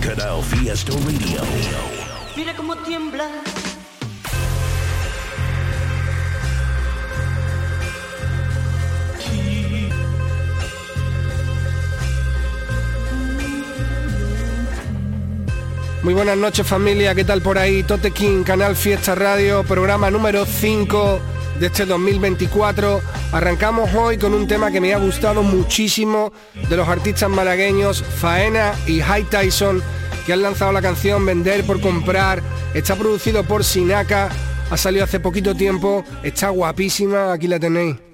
Canal Fiesta Radio. Mira cómo tiembla. Muy buenas noches familia, ¿qué tal por ahí? Tote King, Canal Fiesta Radio, programa número 5 de este 2024. Arrancamos hoy con un tema que me ha gustado muchísimo de los artistas malagueños Faena y High Tyson, que han lanzado la canción Vender por Comprar. Está producido por Sinaka, ha salido hace poquito tiempo, está guapísima, aquí la tenéis.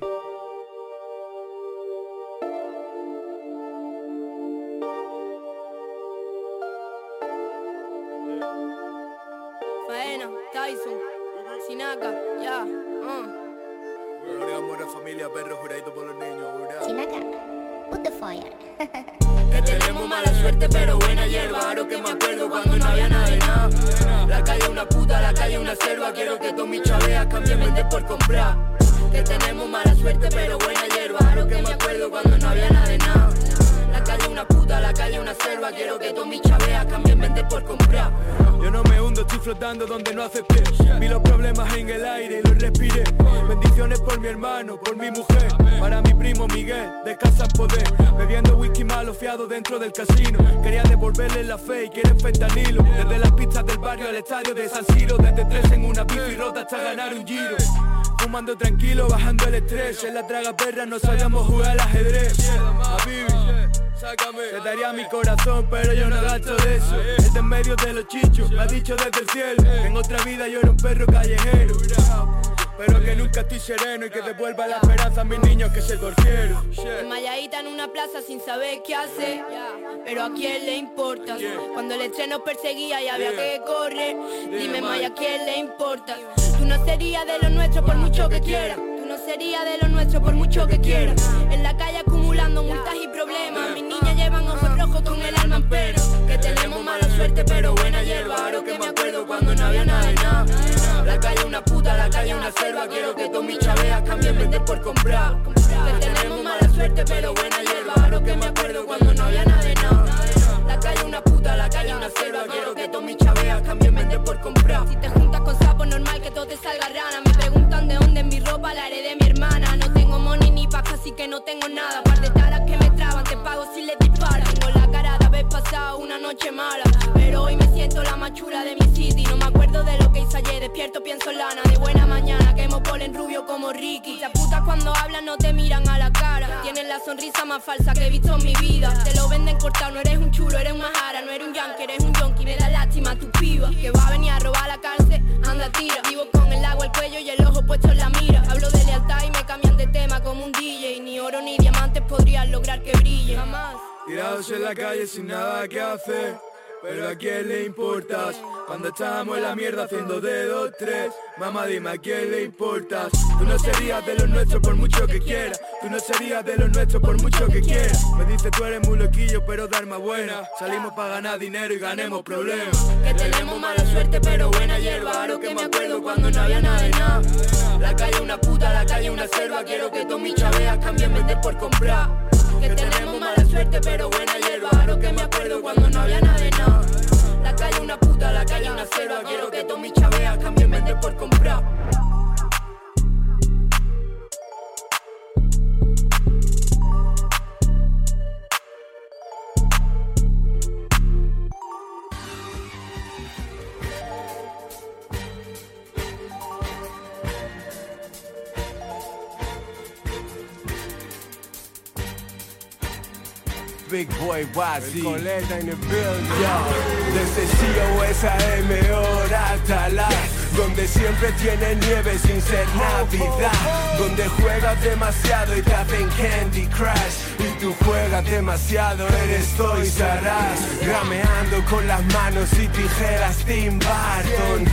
Quiero que todos mis chaveas cambien vender por comprar Yo no me hundo, estoy flotando donde no hace pie. Vi los problemas en el aire y los respiré. Bendiciones por mi hermano, por mi mujer. Para mi primo Miguel, de casa poder. Bebiendo whisky malo fiado dentro del casino. Quería devolverle la fe y quieren fentanilo. Desde las pistas del barrio al estadio de San Siro. Desde tres en una bici rota hasta ganar un giro. Fumando tranquilo, bajando el estrés. En la traga perra no sabíamos jugar al ajedrez. Sácame. Te daría mi corazón, pero yo no gasto de eso. El de en medio de los chichos, me ha dicho desde el cielo. En otra vida yo era un perro callejero. Pero que nunca estoy sereno y que devuelva la esperanza a mis niños que se torcieron. Enmayadita en una plaza sin saber qué hacer. Pero a quién le importa. Cuando el estreno perseguía y había que correr. Dime Maya, ¿a quién le importa? Tú no serías de los nuestros por mucho que quieras. Tú no serías de los nuestros por mucho que quieras. En la calle acumulando multas y problemas. Mis niñas llevan ojos rojos con el alma en Que tenemos mala suerte pero buena hierba. Ahora que me acuerdo cuando no había nada de nada La calle una puta, la calle una selva. Quiero que todos mis chaveas cambien vender por comprar. Que tenemos mala suerte pero buena hierba. Ahora que me acuerdo cuando no había nada de nada La calle una puta, la calle una selva. Quiero que todos mis chaveas cambien vender por comprar. Si te juntas con sapos normal que todo te salga rana. Me preguntan de dónde es mi ropa, la heredé de mi hermana. No tengo money ni paja así que no tengo nada. Par de taras que me traban, te pago si les disparan Tengo la cara de haber pasado una noche mala Pero hoy me siento la machura de mi city. No me acuerdo de lo que hice ayer, despierto pienso en lana. De buena mañana, quemo polen rubio como Ricky. Las putas cuando hablan no te miran a la cara. Tienen la sonrisa más falsa que he visto en mi vida. Te lo venden cortado, no eres un chulo, eres un majara No eres un yankee, eres un yonki, me da lástima tu piba Que va a venir a robar la cárcel, anda tira. Vivo con el agua, el cuello y el ojo puesto en la mira. Hablo de lealtad y me cambian como un DJ Ni oro ni diamantes podrían lograr que brille. Jamás. Tirados en la calle sin nada que hacer. Pero a quién le importas cuando estábamos en la mierda haciendo dedos tres. Mamá, dime a quién le importas. Tú no serías de los nuestros por mucho que quieras. Tú no serías de los nuestros por mucho que quieras. Me dice tú eres muy loquillo, pero de arma buena. Salimos para ganar dinero y ganemos problemas. Que tenemos mala suerte pero buena hierba Ahora que me acuerdo cuando no había nada de nada La calle una puta, la calle una selva Quiero que todos mis chaveas cambien vender por comprar Que tenemos mala suerte pero buena hierba Ahora que me acuerdo cuando no había nada de nada La calle una puta, la calle una selva. Quiero que todos mis chaveas cambien vender por comprar Big Boy YZ. Coleta in the building. Yo, desde COS AM hora hasta las donde siempre tiene nieve sin ser Navidad, donde juegas demasiado y te hacen Candy Crush. Y tú juegas demasiado, eres Toys Saras, grameando con las manos y tijeras Tim Burton.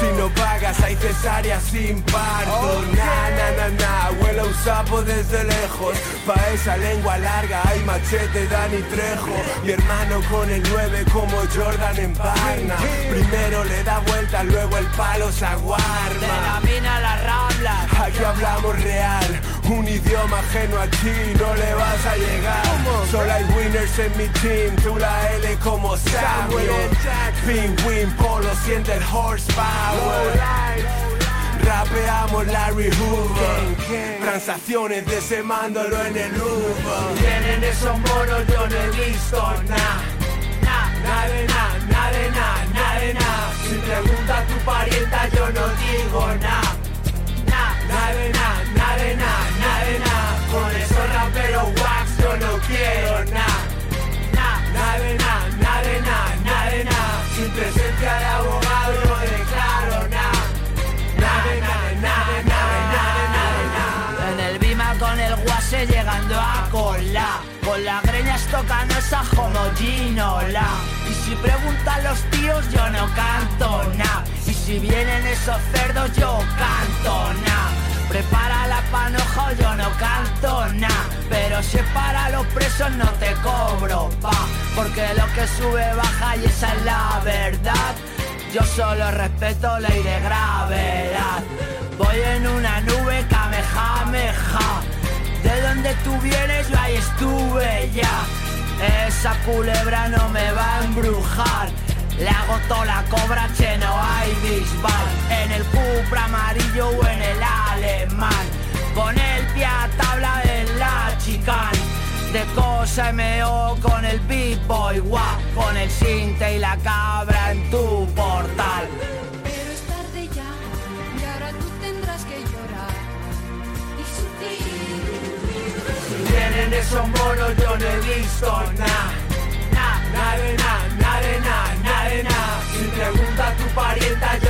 Si no pagas hay cesárea sin parto, na na na na, huele un sapo desde lejos, pa esa lengua larga hay machete Dani Trejo, mi hermano con el 9 como Jordan en Parna, primero le da vuelta, luego el palo aguarda. De la mina a la rambla. Aquí hablamos real, un idioma ajeno aquí no le vas a llegar. Solo hay winners en mi team, tú la L como Samuel. Penguin Polo siente el horsepower. Rapeamos Larry Hoover Transacciones de ese mándolo en el Uber Tienen esos monos, yo no he visto nada Si pregunta a tu parienta yo no digo nada nada, nada de nada Con esos raperos wax yo no quiero nada nada, nada de nada Sin presencia de abogado no declaro nada nada de nada En el Bima con el guase llegando a cola. Con la greña estocanosa como Ginola. Si preguntan los tíos, yo no canto nada. Y si vienen esos cerdos, yo canto nada. Prepara la panoja, yo no canto nada. Pero si para los presos, no te cobro, pa. Porque lo que sube baja y esa es la verdad. Yo solo respeto ley de gravedad. Voy en una nube kamehameha. De donde tú vienes, yo ahí estuve ya. Esa culebra no me va a embrujar. Le hago toda la cobra, che, no hay bisbal. En el Cupra amarillo o en el alemán. Con el pie a tabla en la chicane de cosa MO con el B-Boy guap, con el cinte y la cabra en tu portal. Tienen esos monos, yo no he visto nada. Nada nada, nada nada, nada nada. Si pregunta a tu parienta, yo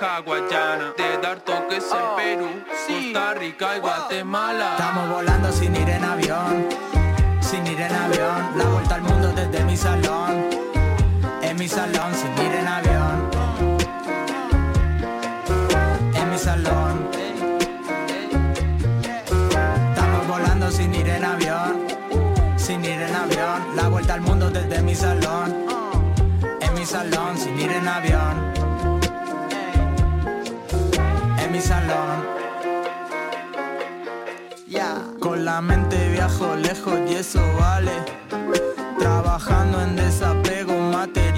Hawaiana, de dar toques en Perú, Costa Rica y Guatemala. Estamos volando sin ir en avión, sin ir en avión. La vuelta al mundo desde mi salón, en mi salón sin ir en avión. En mi salón. Estamos volando sin ir en avión, sin ir en avión. La vuelta al mundo desde mi salón, en mi salón sin ir en avión. Con la mente viajo lejos y eso vale. Trabajando en desapego, materiales.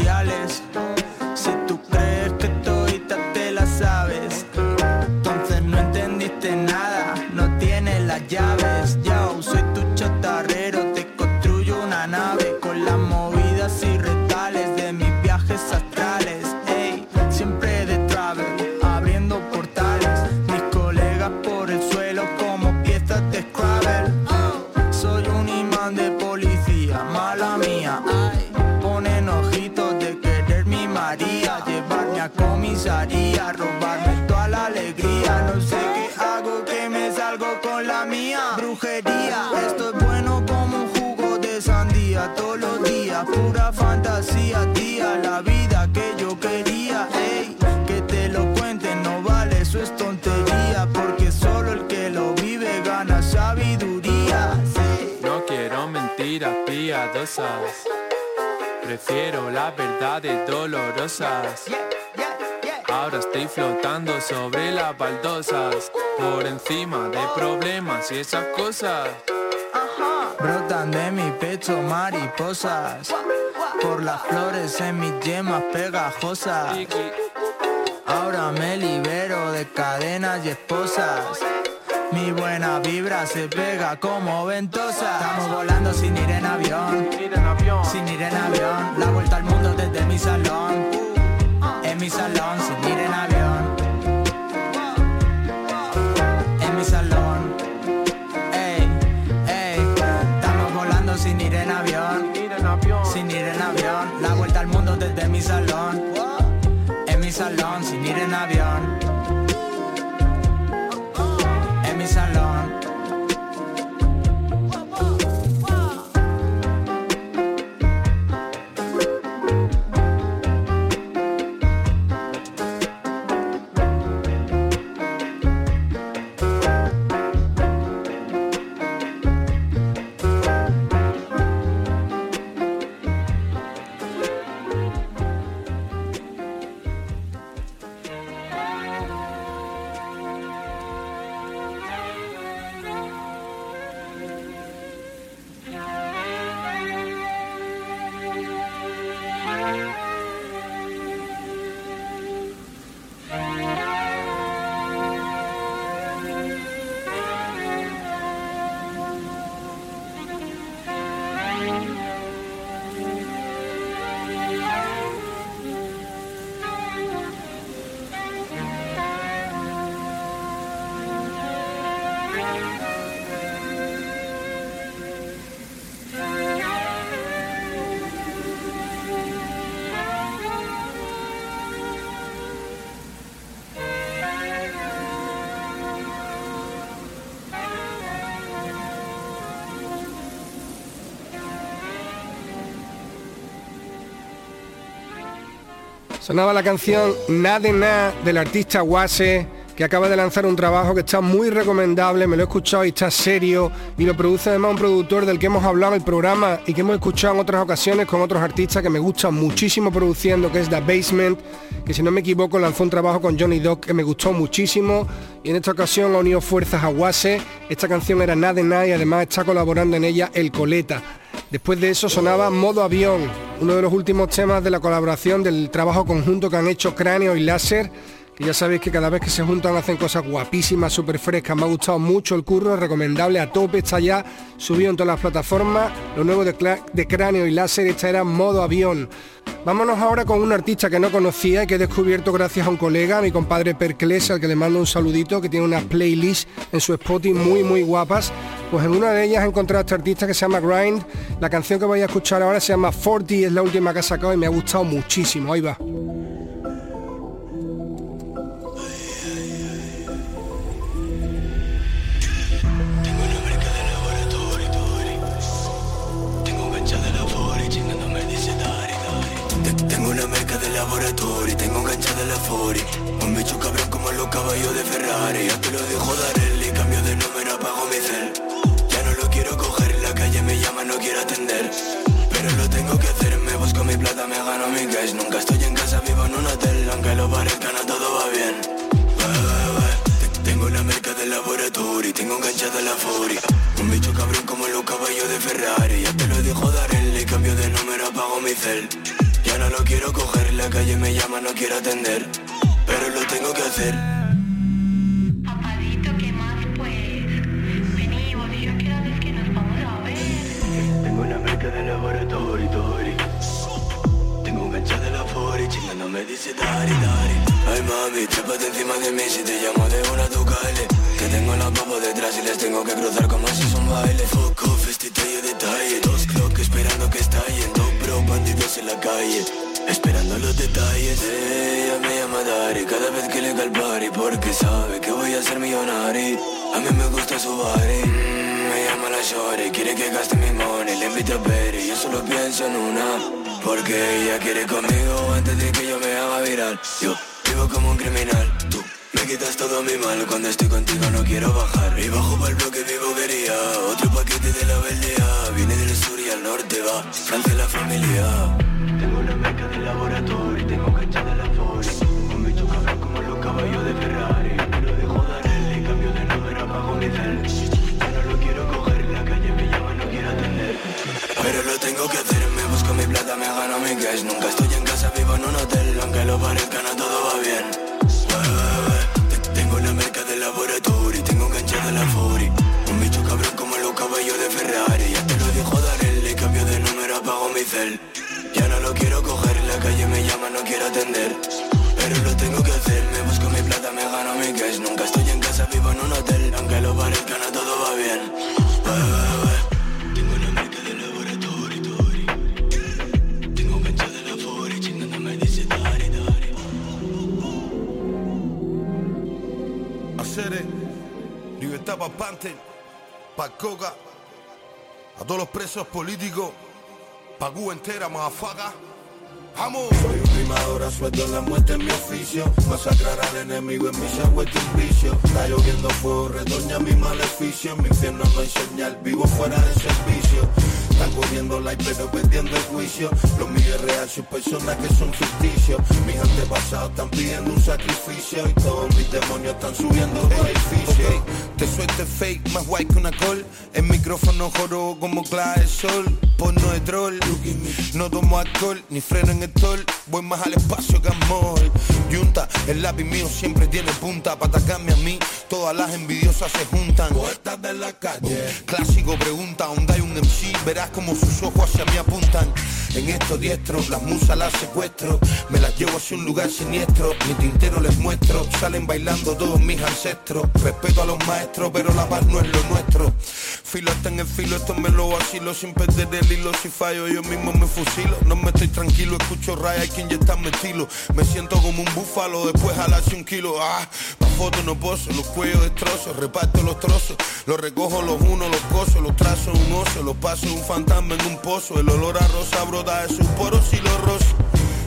Piadosas. Prefiero las verdades dolorosas. Ahora estoy flotando sobre las baldosas. Por encima de problemas y esas cosas. Brotan de mi pecho mariposas Por las flores en mis yemas pegajosas Ahora me libero de cadenas y esposas Mi buena vibra se pega como ventosa. Estamos volando sin ir en avión. Sin ir en avión. La vuelta al mundo desde mi salón. En mi salón sin ir en avión. En mi salón. Ey, ey, estamos volando sin ir en avión. Sin ir en avión, la vuelta al mundo desde mi salón. En mi salón, sin ir en avión. Sonaba la canción Na de del artista Wase, que acaba de lanzar un trabajo que está muy recomendable, me lo he escuchado y está serio, y lo produce además un productor del que hemos hablado en el programa y que hemos escuchado en otras ocasiones con otros artistas que me gustan muchísimo produciendo, que es The Basement, que si no me equivoco lanzó un trabajo con Johnny Doc que me gustó muchísimo, y en esta ocasión ha unido fuerzas a Wase, esta canción era Na de Na y además está colaborando en ella El Coleta. Después de eso sonaba Modo Avión, uno de los últimos temas de la colaboración del trabajo conjunto que han hecho Cráneo y Láser, que ya sabéis que cada vez que se juntan hacen cosas guapísimas, súper frescas. Me ha gustado mucho el curro, recomendable a tope, está ya subido en todas las plataformas. Lo nuevo de, Cráneo y Láser, esta era Modo Avión. Vámonos ahora con un artista que no conocía y que he descubierto gracias a un colega, mi compadre Percles, al que le mando un saludito, que tiene unas playlists en su Spotify muy muy guapas. Pues en una de ellas he encontrado a este artista que se llama Grind. La canción que voy a escuchar ahora se llama 40, es la última que ha sacado y me ha gustado muchísimo. Ahí va. Ya te lo dejo dar el y cambio de número, apago mi cel. Ya no lo quiero coger, la calle me llama, no quiero atender. Pero lo tengo que hacer, me busco mi plata, me gano mi cash. Nunca estoy en casa, vivo en un hotel Aunque lo parezca, no todo va bien. Tengo una merca de laboratorio, tengo gancha de la Fori Un bicho cabrón como los caballos de Ferrari. Ya te lo dejo dar el y cambio de número, apago mi cel. Ya no lo quiero coger, la calle me llama, no quiero atender, pero lo tengo que hacer. Marca de laboratorio, Tori. Tengo un gancho de la Fori, chingando me dice Dari, Dari. Ay mami, trépate encima de mí si te llamo de una tu calle. Que tengo la papas detrás y les tengo que cruzar como si son baile. Fuck off, este detalle. Dos clock esperando que estallen. Dos bro bandidos en la calle. Esperando los detalles, ella me llama Dari Cada vez que le calpari porque sabe que voy a ser millonario A mí me gusta su body, shorty Quiere que gaste mi money, le invito a ver y yo solo pienso en una Porque ella quiere conmigo antes de que yo me haga viral. Yo vivo como un criminal, tú me quitas todo mi mal Cuando estoy contigo no quiero bajar. Y bajo para el bloque mi bobería Otro paquete de la beldea Viene del sur y al norte va Francia la familia. Tengo una meca de laboratorio, tengo cancha de la Fori Un bicho cabrón como los caballos de Ferrari Me lo dejo dar él y cambio de número apago mi cel Pero lo tengo que hacer, me busco mi plata, me gano mi cash. Nunca estoy en casa, vivo en un hotel, aunque lo parezca no todo va bien. Te- Tengo una meca de laboratorio, tengo cancha de la Fori Un bicho cabrón como los caballos de Ferrari. Ya te lo dijo dar él y cambio de número apago mi cel. Ya no lo quiero coger, la calle me llama, no quiero atender. Pero lo tengo que hacer, me busco mi plata, me gano mi cash. Nunca estoy en casa, vivo en un hotel, aunque lo parezca no todo va bien. Ué, para Pante, para Coca, a todos los presos políticos, pa' Cuba entera, mafaga. Soy un rimador sueldo, la muerte en mi oficio. Masacrar al enemigo en mi vuelto un vicio. Está lloviendo fuego, retoña mi maleficio. Mi infierno no hay señal, vivo fuera de servicio. Están cogiendo like pero perdiendo el juicio. Lo mío es real, sus personas que son ficticios Mis antepasados están pidiendo un sacrificio. Y todos mis demonios están subiendo por edificios Ok, te suelte fake, más guay que una col. El micrófono joro como clave de sol. Porno de troll. No tomo alcohol, ni freno en el tol. Voy más al espacio que amor. Yunta, el lápiz mío siempre tiene punta. Para atacarme a mí, todas las envidiosas se juntan. Poetas de la calle Clásico pregunta, ¿dónde hay un MC? Verás como sus ojos hacia mí apuntan. En estos diestros, las musas las secuestro. Me las llevo hacia un lugar siniestro. Mi tintero les muestro. Salen bailando todos mis ancestros. Respeto a los maestros, pero la paz no es lo nuestro. Filo está en el filo, esto me lo vacilo sin perder el Si fallo, yo mismo me fusilo. No me estoy tranquilo, escucho raya, hay que inyectarme estilo. Me siento como un búfalo, después jalarse un kilo. Ah, pa' foto no poso, los cuellos destrozos, reparto los trozos. Los recojo los unos, los coso, los trazo un oso, los paso un fantasma en un pozo. El olor a rosa brota de sus poros y los rostros.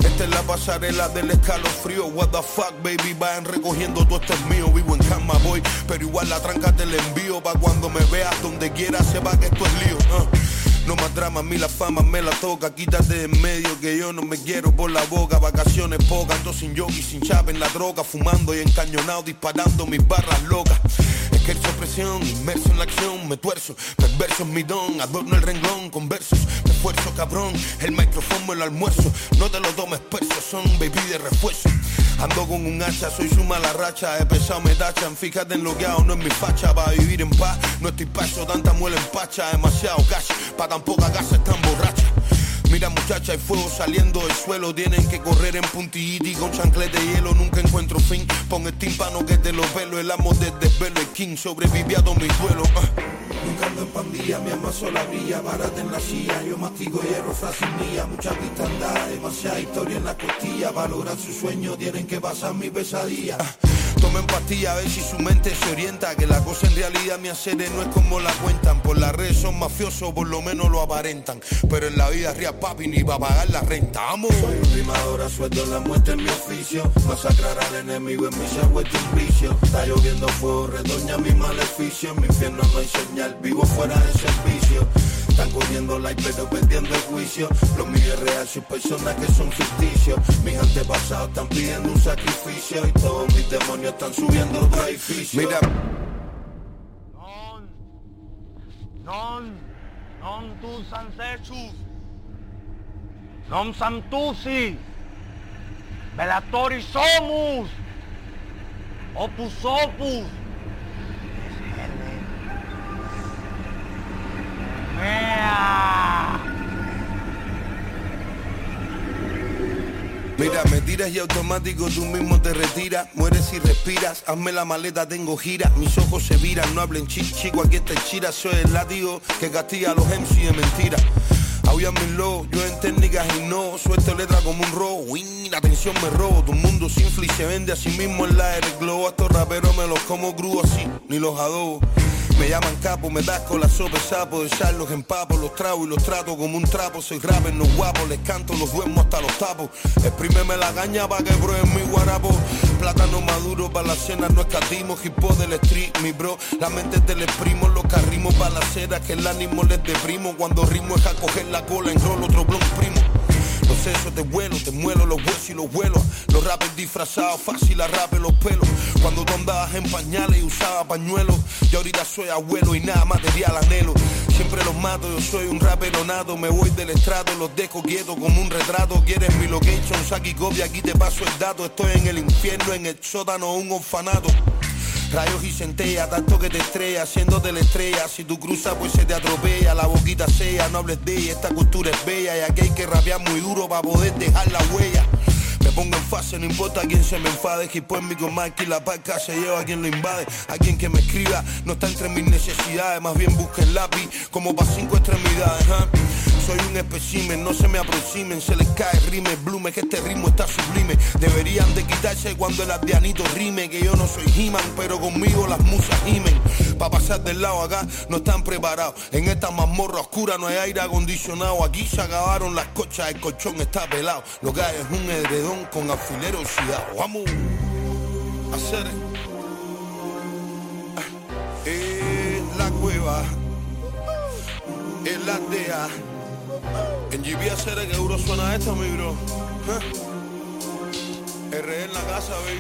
Esta es la pasarela del escalofrío. What the fuck, baby, vayan recogiendo todo esto es mío. Vivo en cama, voy, pero igual la tranca te la envío. Pa' cuando me veas donde quiera, sepa que esto es lío. No más drama, a mí la fama me la toca. Quítate de en medio que yo no me quiero por la boca. Vacaciones pocas, ando sin yogi, sin chapa en la droga. Fumando y encañonado, disparando mis barras locas. Ejerzo presión, inmerso en la acción, me tuerzo. Perverso es mi don, adorno el renglón con versos. Me esfuerzo, cabrón, el micrófono me lo almuerzo. No te lo tomes perso, son baby de refuerzo. Ando con un hacha, soy su mala racha. He pesado, me tachan, fíjate en lo que hago, no es mi facha. Para vivir en paz, no estoy paso, tanta muela en pacha. Demasiado cash, pa' tan poca casa están borracha. Mira muchacha, hay fuego saliendo del suelo Tienen que correr en puntillita y con chanclete de hielo Nunca encuentro fin, pon el tímpano que te lo velo El amo del desvelo, el king, sobreviví a. Pandilla, mi alma sola brilla, barata en la silla, yo mastigo hierro, frase mía, mucha cristandad, demasiada historia en la costilla, valoran su sueño, tienen que pasar mi pesadilla. Tomen pastilla a ver si su mente se orienta Que la cosa en realidad mi hacer no es como la cuentan Por las redes son mafiosos, por lo menos lo aparentan Pero en la vida real papi ni va a pagar la renta ¡Vamos! Soy un rimador a sueldo, la muerte en mi oficio, masacrar al enemigo en mi se ha vuelto vicio. Está lloviendo fuego, redoña mi maleficio, en mi infierno no hay señal, vivo fuera de servicio. Están cogiendo like pero perdiendo el juicio. Lo mío es real, sus personas que son ficticios. Mis antepasados están pidiendo un sacrificio Y todos mis demonios están subiendo otro edificio. Mira, Non, non tus ancestros, Non Santusi, Velatori Somus, Opus Opus, Mira, me tiras y automático tú mismo te retiras. Mueres y respiras, hazme la maleta, tengo gira. Mis ojos se viran, no hablen chico, chico, aquí está el chira. Soy el látigo que castiga a los MC de mentira. Aullámenlo, yo en técnicas y no. Suelto letra como un robo, win, la tensión me robo. Tu mundo y se vende a sí mismo en la R globo A estos raperos me los como crudos así, ni los adobo me llaman capo, me das con la sopa sapo De los empapo, los trago y los trato como un trapo. Soy rapper, no guapo, les canto, los duermo hasta los tapos. Exprímeme la gaña pa' que prueben mi guarapo. Plátano maduro para la cena, no escatimos Hip hop del street, mi bro. La mente te le exprimo, los carrimos para la cera Que el ánimo les deprimo. Cuando rimo es a coger la cola, en rol otro blog primo eso te vuelo, te muelo los huesos y los vuelos. Los rappers disfrazados, fácil rape los pelos. Cuando tú andabas en pañales y usaba pañuelos. Yo ahorita soy abuelo y nada material anhelo. Siempre los mato, yo soy un rapero nato. Me voy del estrato, los dejo quietos como un retrato. Quieres mi location, saque copia, aquí te paso el dato. Estoy en el infierno, en el sótano, un orfanato. Rayos y centella, tanto que te estrella, haciéndote la estrella. Si tú cruzas, pues se te atropella. La boquita sea, no hables de ella, esta cultura es bella. Y aquí hay que rapear muy duro para poder dejar la huella. Me pongo en fase, no importa quién se me enfade. Que en mi y la parca se lleva a quien lo invade. A quien que me escriba, no está entre mis necesidades. Más bien busca el lápiz, como para cinco extremidades. Soy un espécimen, no se me aproximen, se les cae rime, blume, que este ritmo está sublime. Deberían de quitarse cuando el ardianito rime, que yo no soy He-Man, pero conmigo las musas gimen. Pa' pasar del lado acá no están preparados. En esta mazmorra oscura no hay aire acondicionado. Aquí se acabaron las cochas, el colchón está pelado. Lo que hay es un edredón con alfilero oxidado. Vamos a hacer en la cueva, en la aldea. En GB será que euro suena esto, mi bro. R en la casa, baby.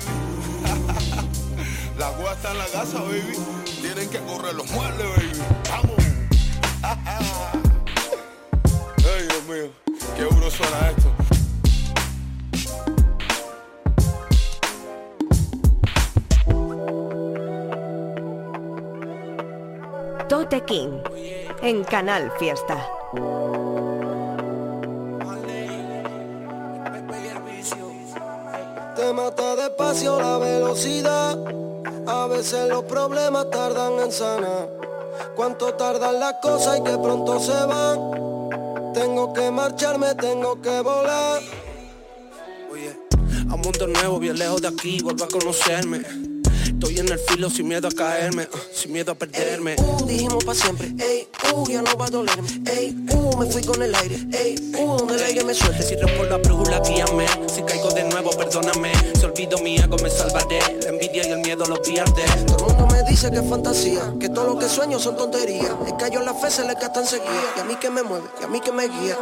la gua está en la casa, baby. Tienen que correr los muebles, baby. Vamos. Ay, Dios mío. Qué euro suena esto. Tote King en Canal Fiesta. A veces los problemas tardan en sanar. Cuánto tardan las cosas y que pronto se van. Tengo que marcharme, tengo que volar. Oye, a un mundo nuevo, bien lejos de aquí, vuelvo a conocerme Estoy en el filo sin miedo a caerme, uh, sin miedo a perderme. uh, dijimos pa' siempre, ey, uh, ya no va a dolerme, ey, uh, me fui con el aire, ey, uh, donde el aire me suelte. Si rompo la brújula, guíame. Si caigo de nuevo, perdóname. Si olvido mi ego, me salvaré. La envidia y el miedo los pierde. Todo el mundo me dice que es fantasía, que todo lo que sueño son tonterías. Es que en la fe se le gasta enseguida. Y a mí que me mueve, y a mí que me guía.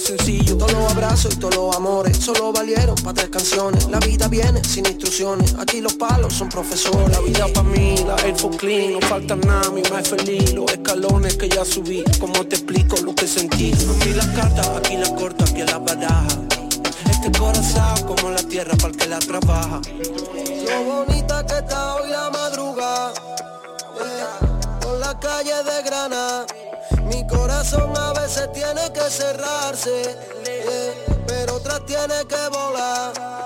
Sencillo. Todos los abrazos y todos los amores solo valieron para tres canciones. La vida viene sin instrucciones. Aquí los palos son profesores. La vida para mí, la Air Clean. No falta nada, mi más feliz. Los escalones que ya subí. Como te explico lo que sentí? Aquí las cartas, aquí las corto, aquí las baraja. Este corazón como la tierra para el que la trabaja. Lo bonita que está hoy la madrugada. por la calle de Granada mi corazón a veces tiene que cerrarse, pero otras tiene que volar.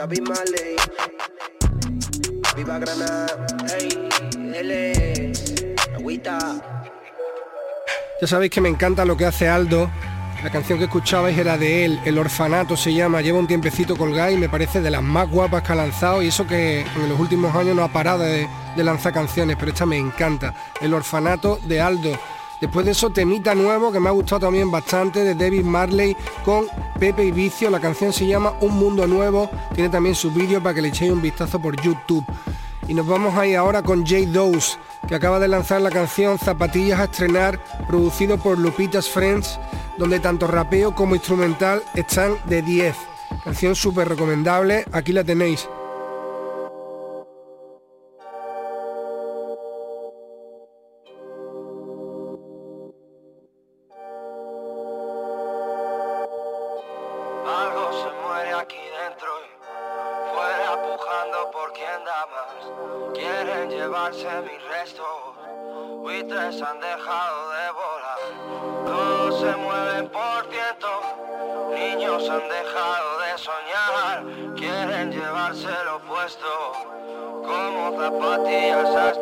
David Marley. Viva Granada, agüita. Ya sabéis que me encanta lo que hace Aldo. La canción que escuchabais era de él, El Orfanato se llama, lleva un tiempecito colgada y me parece de las más guapas que ha lanzado y eso que en los últimos años no ha parado de lanzar canciones, pero esta me encanta, El Orfanato de Aldo. Después de eso, temita nuevo que me ha gustado también bastante de David Marley con Pepe y Vicio. La canción se llama Un Mundo Nuevo. Tiene también su vídeo para que le echéis un vistazo por YouTube. Y nos vamos ahí ahora con J. Dose, que acaba de lanzar la canción Zapatillas a estrenar, producido por Lupita's Friends, donde tanto rapeo como instrumental están de 10. Canción súper recomendable, aquí la tenéis. Aquí dentro y fuera pujando por quien da más. Quieren llevarse mis restos, buitres han dejado de volar. Todos se mueven por ciento, niños han dejado de soñar. Quieren llevarse lo opuesto, como zapatillas a.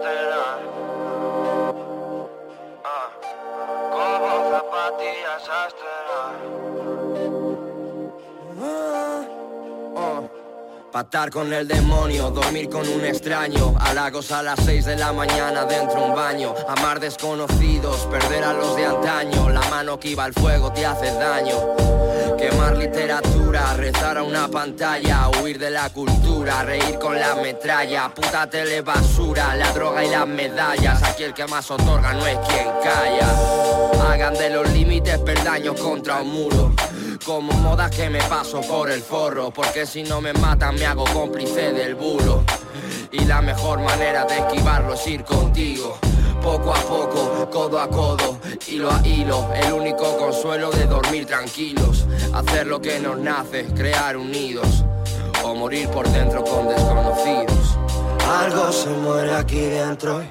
Ah, como zapatillas a. Patar con el demonio, dormir con un extraño. Halagos a las 6 de la mañana dentro un baño. Amar desconocidos, perder a los de antaño. La mano que iba al fuego te hace daño. Quemar literatura, rezar a una pantalla Huir de la cultura, reír con la metralla. Puta tele basura, la droga y las medallas. Aquí el que más otorga no es quien calla. Hagan de los límites peldaños contra un muro como moda que me paso por el forro Porque si no me matan me hago cómplice del bulo Y la mejor manera de esquivarlo es ir contigo poco a poco, codo a codo, hilo a hilo, el único consuelo de dormir tranquilos, hacer lo que nos nace, crear unidos, o morir por dentro con desconocidos. Algo se muere aquí dentro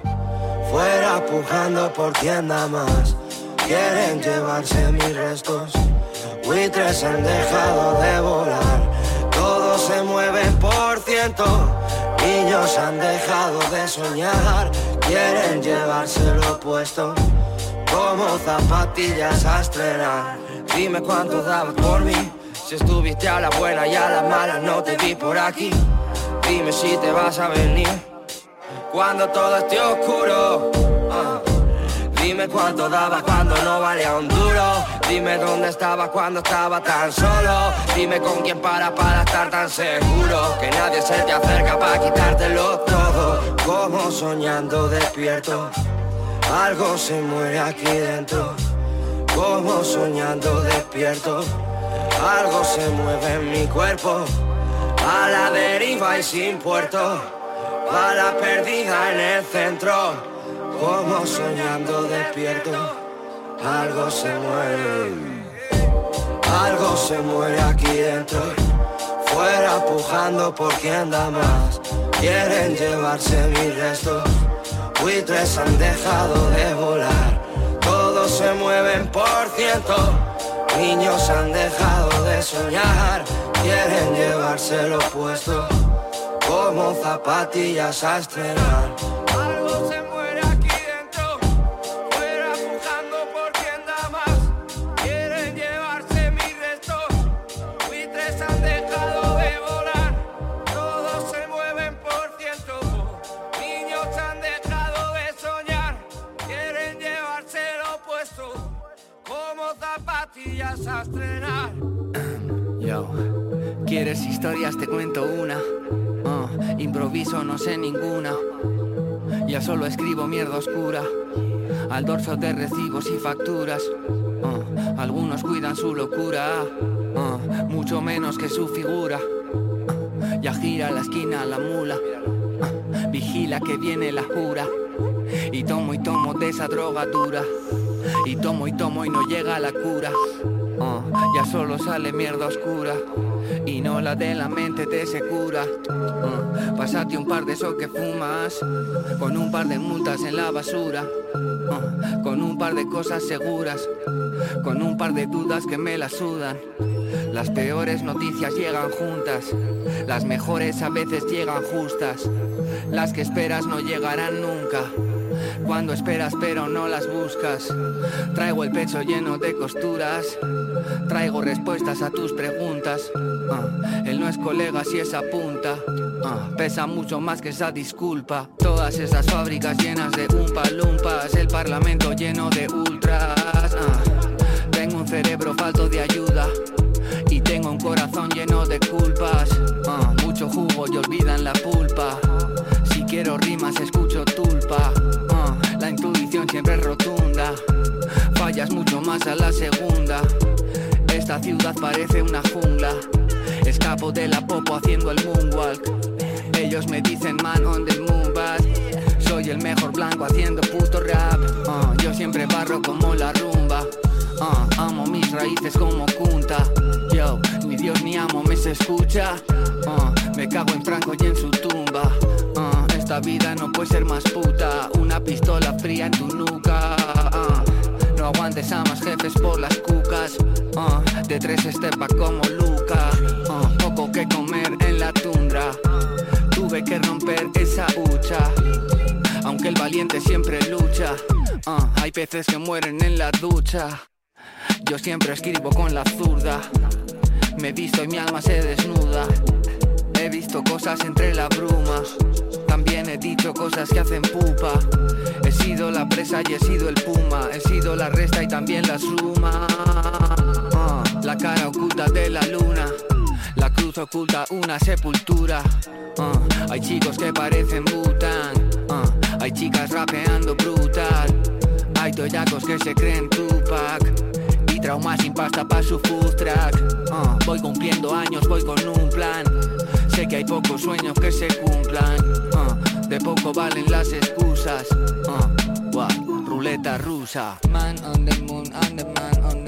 fuera pujando por quien da más. Quieren llevarse mis restos, buitres han dejado de volar. Todos se mueven por ciento, niños han dejado de soñar. Quieren llevarse lo opuesto, como zapatillas a estrenar. Dime cuánto dabas por mí, si estuviste a la buena y a la mala no te vi por aquí. Dime si te vas a venir cuando todo esté oscuro. Ah. Dime cuánto daba cuando no valía un duro. Dime dónde estaba cuando estaba tan solo. Dime con quién para para estar tan seguro. Que nadie se te acerca para quitártelo todo. Como soñando despierto. Algo se muere aquí dentro. Como soñando despierto. Algo se mueve en mi cuerpo. A la deriva y sin puerto. A la perdida en el centro como soñando despierto, algo se muere, algo se muere aquí dentro, fuera pujando por quien da más, quieren llevarse mis restos, buitres han dejado de volar, todos se mueven por ciento, niños han dejado de soñar, quieren llevarse lo opuesto, como zapatillas a estrenar. Yo, ¿quieres historias? Te cuento una. Ah, improviso, no sé ninguna. Ya solo escribo mierda oscura. Al dorso de recibos y facturas. Ah, algunos cuidan su locura. ah, mucho menos que su figura. Ya gira la esquina la mula. Vigila que viene la jura. Y tomo y tomo de esa droga dura. Y tomo y tomo y no llega la cura. Ah, ya solo sale mierda oscura y no la de la mente te se cura. Ah, pásate un par de esos que fumas con un par de multas en la basura, Ah, con un par de cosas seguras, con un par de dudas que me la sudan. Las peores noticias llegan juntas, las mejores a veces llegan justas, las que esperas no llegarán nunca. Cuando esperas pero no las buscas, traigo el pecho lleno de costuras, traigo respuestas a tus preguntas. Ah, él no es colega si es apunta, ah, pesa mucho más que esa disculpa. Todas esas fábricas llenas de umpa el parlamento lleno de ultras. Ah, tengo un cerebro falto de ayuda y tengo un corazón lleno de culpas. mucho jugo y olvidan la pulpa. Si quiero rimas escucho tulpa. La intuición siempre es rotunda. Fallas mucho más a la segunda. Esta ciudad parece una jungla. Escapo de la popo haciendo el moonwalk. Ellos me dicen man on the moon, soy el mejor blanco haciendo puto rap. yo siempre barro como la rumba. amo mis raíces como punta. Yo, ni Dios ni amo me se escucha. me cago en Franco y en su tumba. Esta vida no puede ser más puta. Una pistola fría en tu nuca. no aguantes a más jefes por las cucas. de tres estepas como Luca. poco que comer en la tundra. Tuve que romper esa hucha. Aunque el valiente siempre lucha. hay peces que mueren en la ducha. Yo siempre escribo con la zurda. Me visto y mi alma se desnuda. Visto cosas entre la bruma. También he dicho cosas que hacen pupa. He sido la presa y he sido el puma. He sido la resta y también la suma. Ah, la cara oculta de la luna. La cruz oculta una sepultura. Ah, hay chicos que parecen Bután. Ah, hay chicas rapeando brutal. Hay toyacos que se creen Tupac trauma sin pasta para su food track. Uh, voy cumpliendo años, voy con un plan. Sé que hay pocos sueños que se cumplan. Uh, de poco valen las excusas. Uh, ruleta rusa. Man on the moon, on the man on the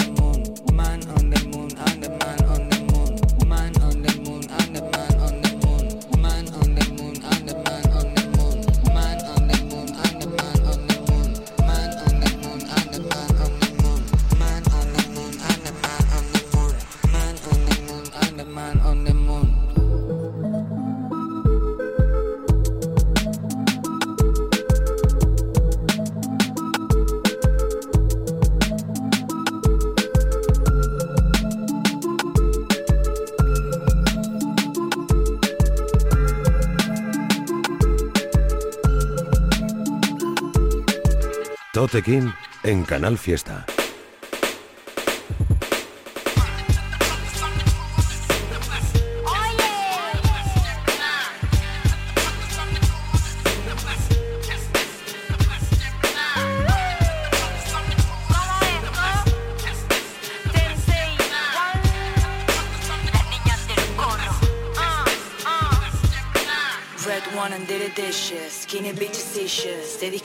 King en Canal Fiesta.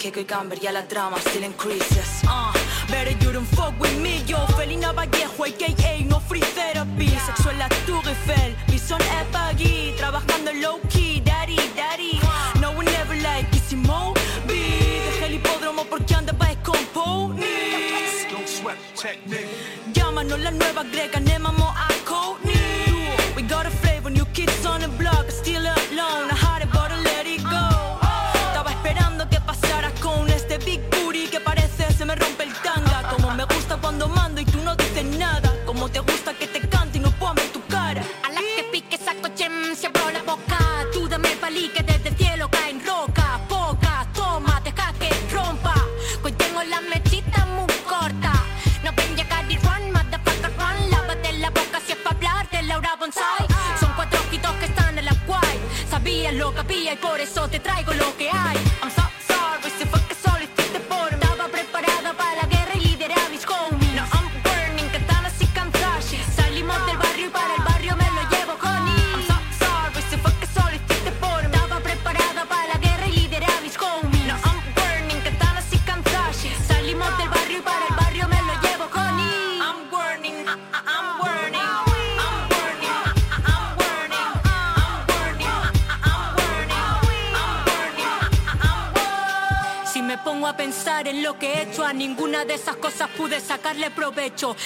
Te dije que cambiaría la trama, still increases. Uh, Better you don't fuck with me Yo, Felina Vallejo, a.k.a. no free therapy. Sexo en la Tour Eiffel, mi son es Trabajando low key, daddy, daddy No one never like Kissy Mo Dejé el hipódromo porque andaba con ponies Llámanos la nueva greca, nemamo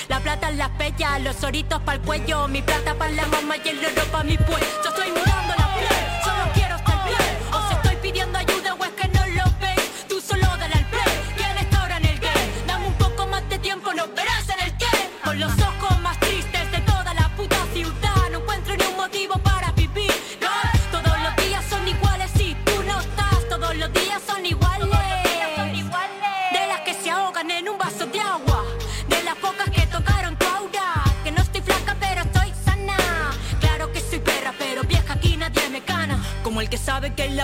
La plata en las pellas, los oritos para el cuello. Mi plata para la mamá y el oro para mi pues. Yo estoy mirando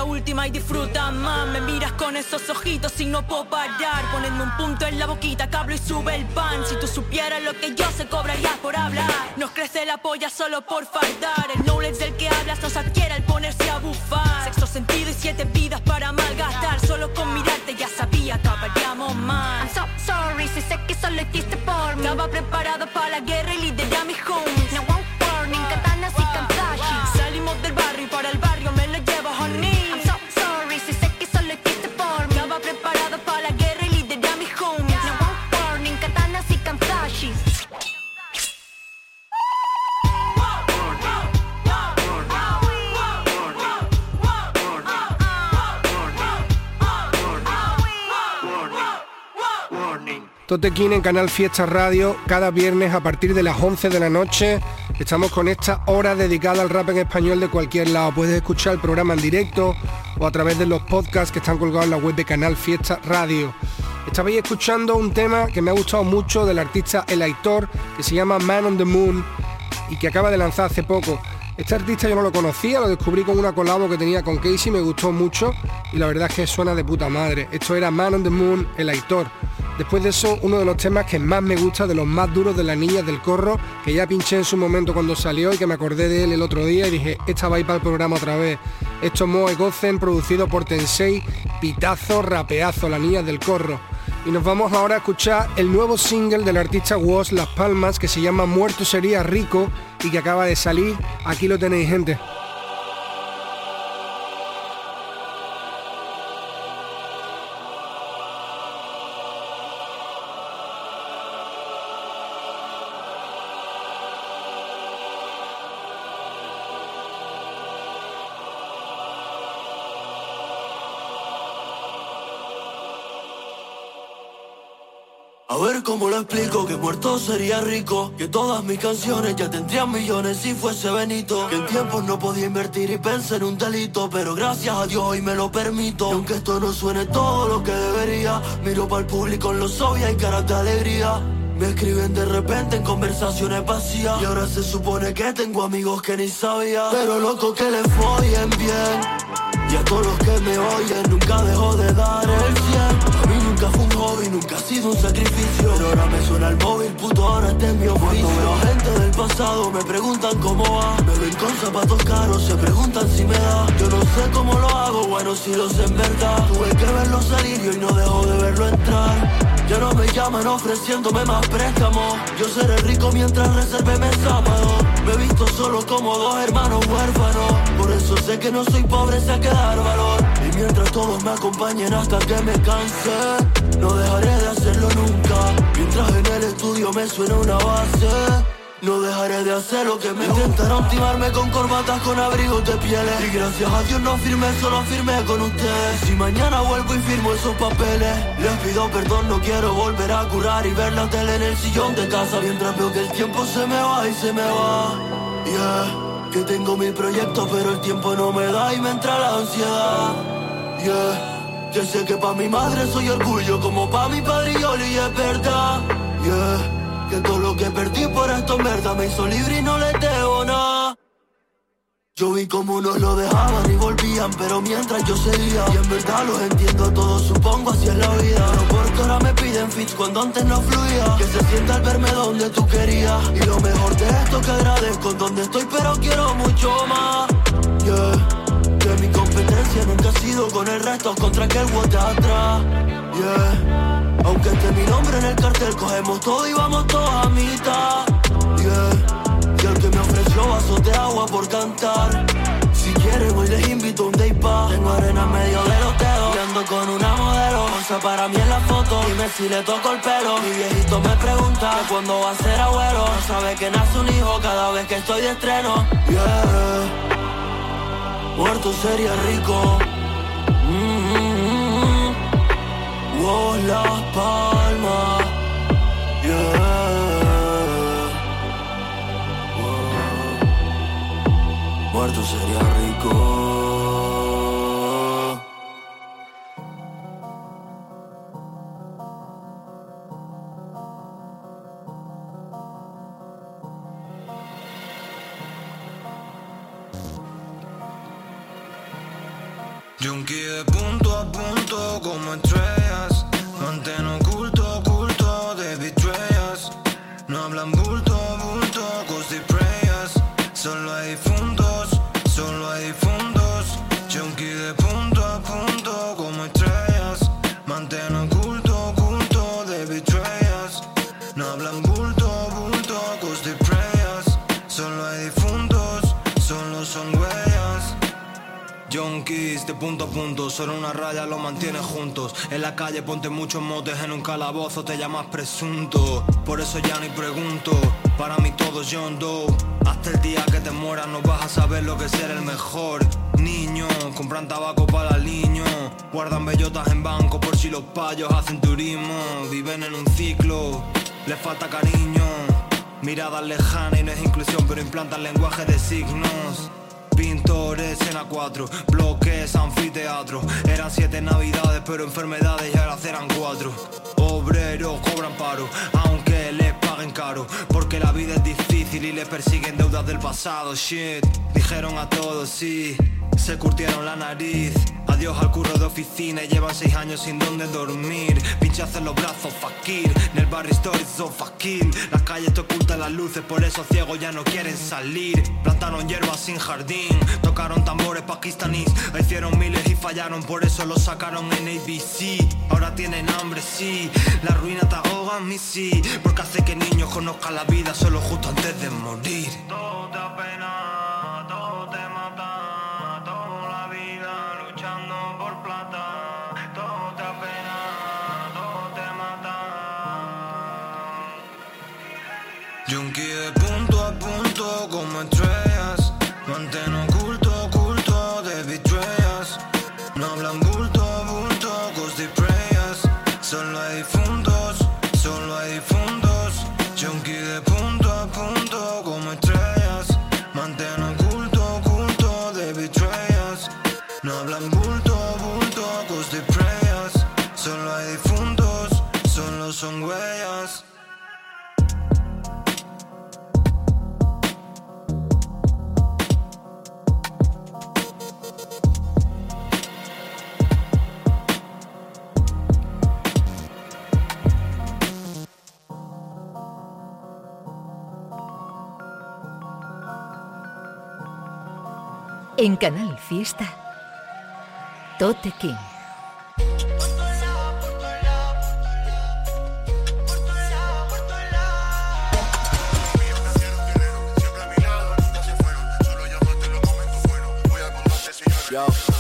última y disfruta más. Me miras con esos ojitos y no puedo parar. Poniendo un punto en la boquita, cablo y sube el pan. Si tú supieras lo que yo se cobraría por hablar. Nos crece la polla solo por fardar. El knowledge del que hablas nos adquiere al ponerse a bufar. Sexto sentido y siete vidas para malgastar. Solo con mirarte ya sabía que acabaríamos mal. I'm so sorry si sé que solo hiciste por mí. Estaba preparado para la guerra y lideré a mis homies. Totequín en Canal Fiesta Radio, cada viernes a partir de las 11 de la noche. Estamos con esta hora dedicada al rap en español de cualquier lado. Puedes escuchar el programa en directo o a través de los podcasts que están colgados en la web de Canal Fiesta Radio. Estabais escuchando un tema que me ha gustado mucho del artista El Aitor, que se llama Man on the Moon y que acaba de lanzar hace poco. Este artista yo no lo conocía, lo descubrí con una colabo que tenía con Casey, me gustó mucho y la verdad es que suena de puta madre. Esto era Man on the Moon, El Aitor. Después de eso, uno de los temas que más me gusta, de los más duros de las niñas del corro, que ya pinché en su momento cuando salió y que me acordé de él el otro día y dije, esta va a ir para el programa otra vez. Esto es Moe Gozen, producido por Tensei, pitazo, rapeazo, las niñas del corro. Y nos vamos ahora a escuchar el nuevo single del artista Woz Las Palmas, que se llama Muerto sería rico y que acaba de salir. Aquí lo tenéis, gente. Cómo lo explico, que muerto sería rico. Que todas mis canciones ya tendrían millones si fuese Benito. Que en tiempos no podía invertir y pensé en un delito. Pero gracias a Dios hoy me lo permito. Y aunque esto no suene todo lo que debería Miro para el público en los ojos y hay caras de alegría. Me escriben de repente en conversaciones vacías. Y ahora se supone que tengo amigos que ni sabía. Pero loco que les follen bien. Y a todos los que me oyen nunca dejo de dar el 100 A mí nunca fue un hobby, nunca ha sido un sacrificio. Pero ahora me suena el móvil, puto, ahora este es mi oficio. Cuando veo gente del pasado me preguntan cómo va. Me ven con zapatos caros, se preguntan si me da. Yo no sé cómo lo hago, bueno si lo sé en verdad. Tuve que verlo salir y hoy no dejo de verlo entrar ya no me llaman ofreciéndome más préstamos. Yo seré rico mientras reserve mes sábado. Me he visto solo como dos hermanos huérfanos. Por eso sé que no soy pobre, sé que dar valor. Y mientras todos me acompañen hasta que me canse No dejaré de hacerlo nunca. Mientras en el estudio me suena una base no dejaré de hacer lo que me Intentaron timarme con corbatas con abrigos de pieles. Y gracias a Dios no firmé, solo firmé con ustedes Si mañana vuelvo y firmo esos papeles Les pido perdón, no quiero volver a curar Y ver la tele en el sillón de casa Mientras veo que el tiempo se me va y se me va. Yeah, que tengo mil proyectos pero el tiempo no me da y me entra la ansiedad. Yeah, yo sé que pa' mi madre soy orgullo Como pa' mi padre y es verdad. Yeah que todo lo que perdí por esto merda me hizo libre y no le debo nada. Yo vi como unos lo dejaban y volvían, pero mientras yo seguía. Y en verdad los entiendo a todos, supongo así es la vida. No porque ahora me piden fits cuando antes no fluía. Que se sienta al verme donde tú querías. Y lo mejor de esto que agradezco en donde estoy, pero quiero mucho más. Yeah, que mi competencia nunca ha sido con el resto contra aquel bote atrás. Yeah aunque esté mi nombre en el cartel, cogemos todo y vamos todos a mitad. Yeah. Y el que me ofreció vasos de agua por cantar. Si quieren, hoy les invito a un day pa. Tengo arena en medio de los dedos. Y ando con una modelo, Onza para mí en la foto. Dime si le toco el pelo. Mi viejito me pregunta cuándo va a ser abuelo. Sabe que nace un hijo cada vez que estoy de estreno. Yeah. Muerto sería rico. Oh, Las Palmas. Yeah. Muerto sería rico. Junkie de punto a punto como estrellas. De punto a punto, solo una raya los mantiene juntos. En la calle ponte muchos motes, en un calabozo te llamas presunto. Por eso ya ni pregunto, para mí todo es John Doe. Hasta el día que te mueras no vas a saber lo que es ser el mejor. Niño, compran tabaco para el niño. Guardan bellotas en banco por si los payos hacen turismo. Viven en un ciclo, les falta cariño. Miradas lejanas y no es inclusión, pero implantan lenguaje de signos. Pintores en A4, bloques, anfiteatro. Eran siete navidades, pero enfermedades ya las eran cuatro. Obreros cobran paro, aunque les paguen caro. Porque la vida es difícil y les persiguen deudas del pasado. Shit, dijeron a todos sí. Se curtieron la nariz. Adiós al curro de oficina y llevan seis años sin donde dormir. Pinchazos en los brazos, fakir. En el barrio stories son fakir. Las calles te ocultan las luces, por eso ciegos ya no quieren salir. Plantaron hierbas sin jardín. Tocaron tambores pakistaníes. Hicieron miles y fallaron, por eso los sacaron en ABC. Ahora tienen hambre, sí. La ruina te ahoga, mi sí. Porque hace que niños conozcan la vida solo justo antes de morir. Son huellas. En Canal Fiesta, Tote King. Yo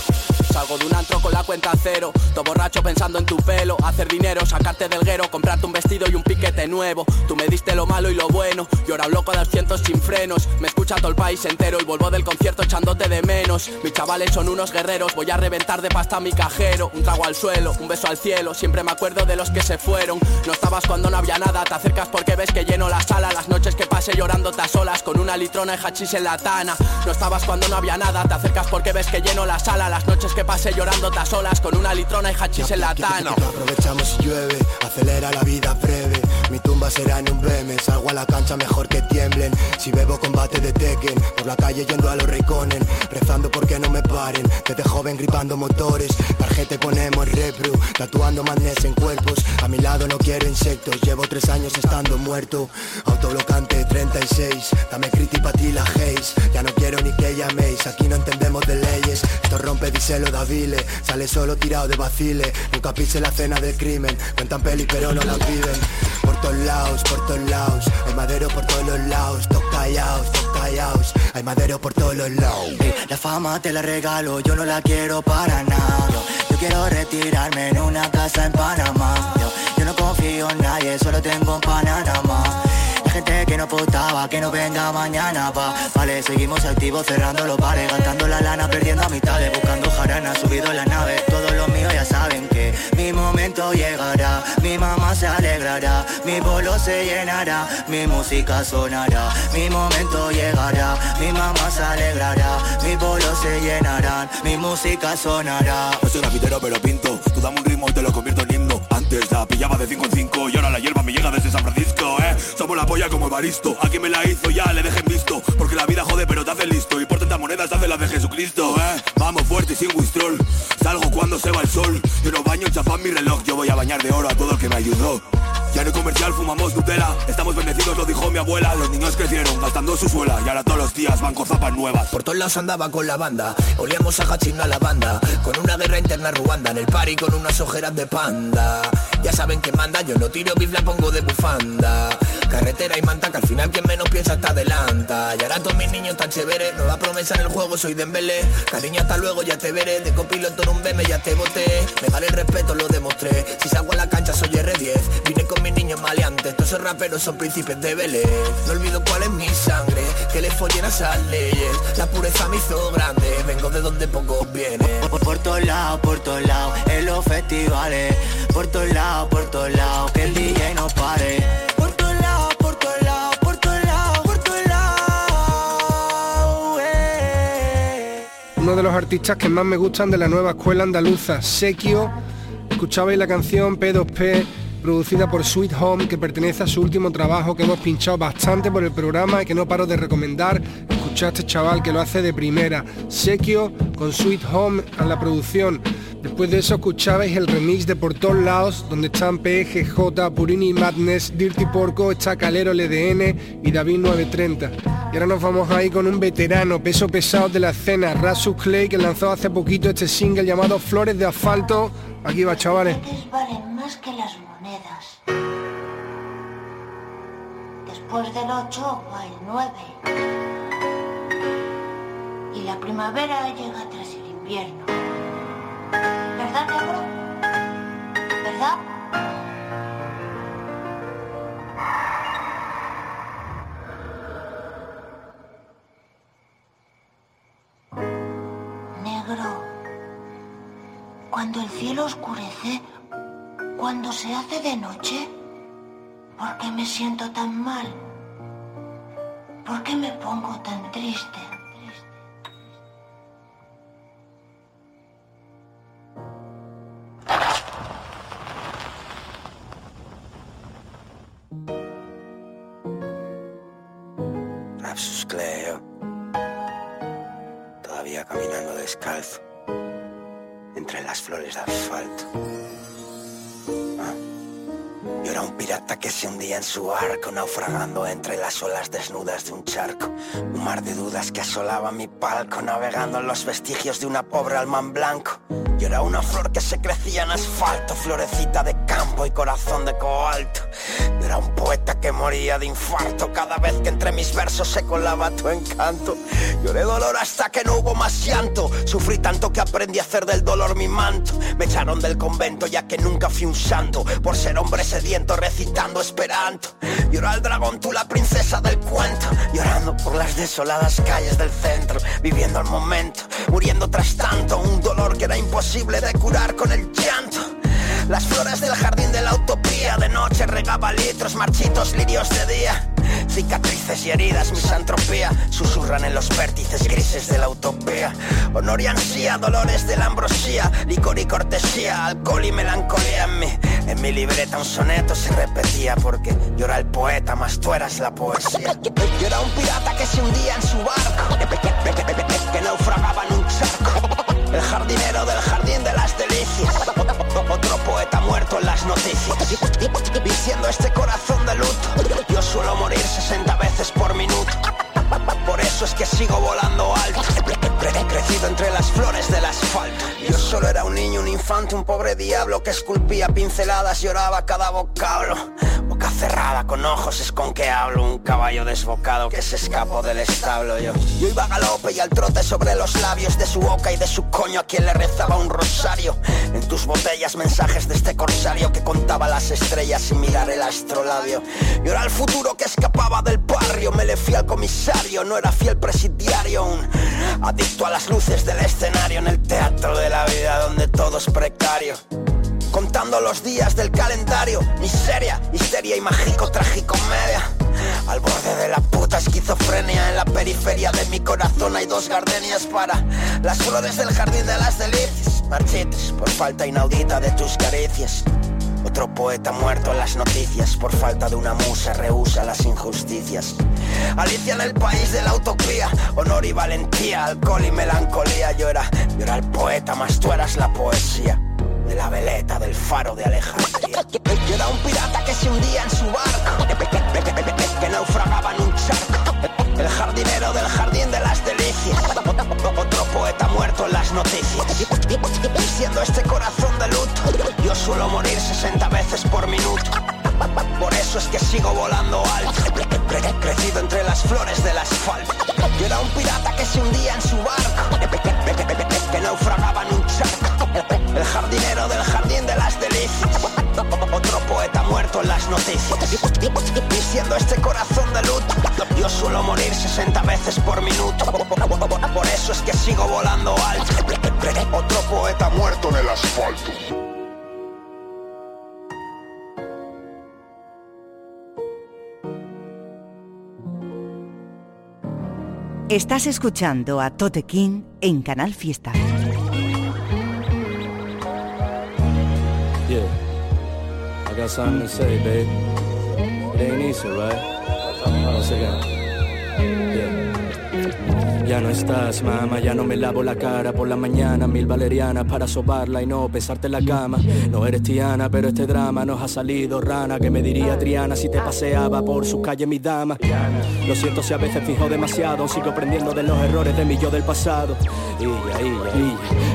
De un antro con la cuenta cero. Todo borracho pensando en tu pelo. Hacer dinero, sacarte del guero Comprarte un vestido y un piquete nuevo. Tú me diste lo malo y lo bueno. Y ahora hablo con cientos sin frenos. Me escucha todo el país entero Y vuelvo del concierto echándote de menos. Mis chavales son unos guerreros. Voy a reventar de pasta mi cajero. Un trago al suelo, un beso al cielo. Siempre me acuerdo de los que se fueron. No estabas cuando no había nada. Te acercas porque ves que lleno la sala. Las noches que pasé llorándote a solas Con una litrona de hachís en la tana. No estabas cuando no había nada. Te acercas porque ves que lleno la sala. Las noches que pasé llorándote a solas Con una litrona y hachís en la tana Aprovechamos y llueve, acelera la vida breve. Mi tumba será en un BM, salgo a la cancha mejor que tiemblen. Si bebo combate de Tekken, por la calle yendo a los Reconen, rezando porque no me paren. Desde joven gripando motores, tarjete ponemos repro, tatuando madness en cuerpos. A mi lado no quiero insectos, llevo tres años estando muerto. Autoblocante 36, dame criti pa' ti la. Ya no quiero ni que llaméis, aquí no entendemos de leyes. Esto rompe díselo Davile, sale solo tirado de vacile. Nunca pise la cena del crimen, cuentan peli pero no la viven. Todos lados, por todos lados, hay madero por todos los lados. Todos callaos, todos callaos, hay madero por todos los lados. La fama te la regalo, yo no la quiero para nada. Yo quiero retirarme en una casa en Panamá. Yo, yo no confío en nadie, solo tengo un banana más. Gente que no postaba, que no venga mañana, va. Vale, seguimos activos, cerrando los bares, gastando la lana, perdiendo amistades, buscando jarana, subido en la nave. Todos los míos ya saben que mi momento llegará, mi mamá se alegrará, mi bolo se llenará, mi música sonará, mi momento llegará, mi mamá se alegrará, mi bolo se llenarán, mi música sonará. No soy grafitero pero pinto Tú dame un ritmo y te lo convierto en himno Antes la pillaba de 5 en 5 Y ahora la hierba me llega desde San Francisco, eh Somos la polla como Evaristo Aquí me la hizo ya, le dejen visto Porque la vida jode pero te hace listo Y por tantas monedas hace la de Jesucristo, eh Vamos fuerte y sin wistrol Salgo cuando se va el sol Yo no baño en chapán mi reloj Yo voy a bañar de oro a todo el que me ayudó. Ya no hay comercial, fumamos Nutella Estamos bendecidos, lo dijo mi abuela Los niños crecieron gastando su suela Y ahora todos los días van con zapas nuevas. Por todos lados andaba con la banda Olíamos a hachín a la banda Con una guerra interna Ruanda En el party con unas ojeras de panda Ya saben que manda Yo no tiro bif, la pongo de bufanda. Carretera y manta Que al final quien menos piensa está adelanta. Y ahora todos mis niños tan chéveres Nueva promesa en el juego, soy Dembélé Cariño, hasta luego, ya te veré. De copiloto en un BM, ya te boté. Me vale el respeto, lo demostré. Si salgo a la cancha soy R10 Vine con mis niños maleantes Todos esos raperos son príncipes de Belén. No olvido cuál es mi sangre Que le follen a esas leyes. La pureza me hizo grande Vengo de donde pocos vienen. Por, todos lados, por todos lados, en los festivales. Por por todos lados, no. Uno de los artistas que más me gustan de la nueva escuela andaluza, Sekio. Escuchabais la canción P2P, producida por Sweet Home, que pertenece a su último trabajo que hemos pinchado bastante por el programa y que no paro de recomendar. Escuchad a este chaval que lo hace de primera. Sekio con Sweet Home a la producción. Después de eso escuchabais el remix de Por todos lados, donde están PGJ, Purini Madness, Dirty Porco, está Calero LDN y David 930. Y ahora nos vamos ahí con un veterano, peso pesado de la escena, Rasus Clay, que lanzó hace poquito este single llamado Flores de Asfalto. Aquí va, chavales. valen más que las monedas. Después del 8 va el 9. Y la primavera llega tras el invierno. ¿Verdad, negro? ¿Verdad? Negro. Cuando el cielo oscurece, cuando se hace de noche, ¿por qué me siento tan mal? ¿Por qué me pongo tan triste? Todavía caminando descalzo. Entre las flores de asfalto. Ah. Yo era un pirata que se hundía en su arco, naufragando entre las olas desnudas de un charco. Un mar de dudas que asolaba mi palco, navegando en los vestigios de una pobre alma en blanco. Yo era una flor que se crecía en asfalto, florecita de y corazón de cobalto. Yo era un poeta que moría de infarto cada vez que entre mis versos se colaba tu encanto. Lloré dolor hasta que no hubo más llanto. Sufrí tanto que aprendí a hacer del dolor mi manto. Me echaron del convento ya que nunca fui un santo por ser hombre sediento recitando esperanto. Lloró al dragón, tú la princesa del cuento. Llorando por las desoladas calles del centro, viviendo el momento, muriendo tras tanto. Un dolor que era imposible de curar con el llanto. Las flores del jardín de la utopía De noche regaba litros, marchitos, lirios de día. Cicatrices y heridas, misantropía Susurran en los vértices grises de la utopía. Honor y ansía, dolores de la ambrosía Licor y cortesía, alcohol y melancolía. En mí En mi libreta un soneto se repetía Porque yo era el poeta, más tú eras la poesía. Yo era un pirata que se hundía en su barco Que naufragaba en un charco. El jardinero del jardín poeta muerto en las noticias Diciendo este corazón de luto Yo suelo morir 60 veces por minuto. Por eso es que sigo volando alto crecido entre las flores del asfalto. Yo solo era un niño, un infante, un pobre diablo Que esculpía pinceladas, lloraba cada vocablo. Boca cerrada, con ojos es con que hablo. Un caballo desbocado que se escapó del establo. Yo Yo iba a galope y al trote sobre los labios De su boca y de su coño a quien le rezaba un rosario. En tus botellas mensajes de este corsario Que contaba las estrellas sin mirar el astrolabio. Yo era el futuro que escapaba del barrio Me le fui al comisario, no era fiel presidiario Un adicto a las luces del escenario En el teatro de la vida donde todo es precario Contando los días del calendario. Miseria, histeria y mágico tragicomedia Al borde de la puta esquizofrenia En la periferia de mi corazón hay dos gardenias para Las flores del jardín de las delicias. Marchites por falta inaudita de tus caricias. Otro poeta muerto en las noticias. Por falta de una musa rehúsa las injusticias. Alicia en el país de la utopía, honor y valentía, alcohol y melancolía. Yo era, yo el poeta, más tú eras la poesía la veleta del faro de Alejandría. Yo era un pirata que se hundía en su barco, que naufragaba en un charco. El jardinero del jardín de las delicias. Otro poeta muerto en las noticias. Diciendo este corazón de luto, yo suelo morir 60 veces por minuto. Por eso es que sigo volando alto. Crecido entre las flores del asfalto. Yo era un pirata que se hundía en su barco. Que naufragaba en un charco. Otro poeta muerto en las noticias. Diciendo este corazón de luto. Yo suelo morir 60 veces por minuto. Por eso es que sigo volando alto. Otro poeta muerto en el asfalto. Estás escuchando a Tote King en Canal Fiesta. I got something to say, babe. It ain't easy, right? Yeah. Ya no estás, mamá, ya no me lavo la cara por la mañana Mil valerianas para sobarla y no pesarte la cama. No eres Tiana, pero este drama nos ha salido rana. Que me diría Triana si te paseaba por sus calles mi dama Lo siento si a veces fijo demasiado Sigo aprendiendo de los errores de mi yo del pasado. Y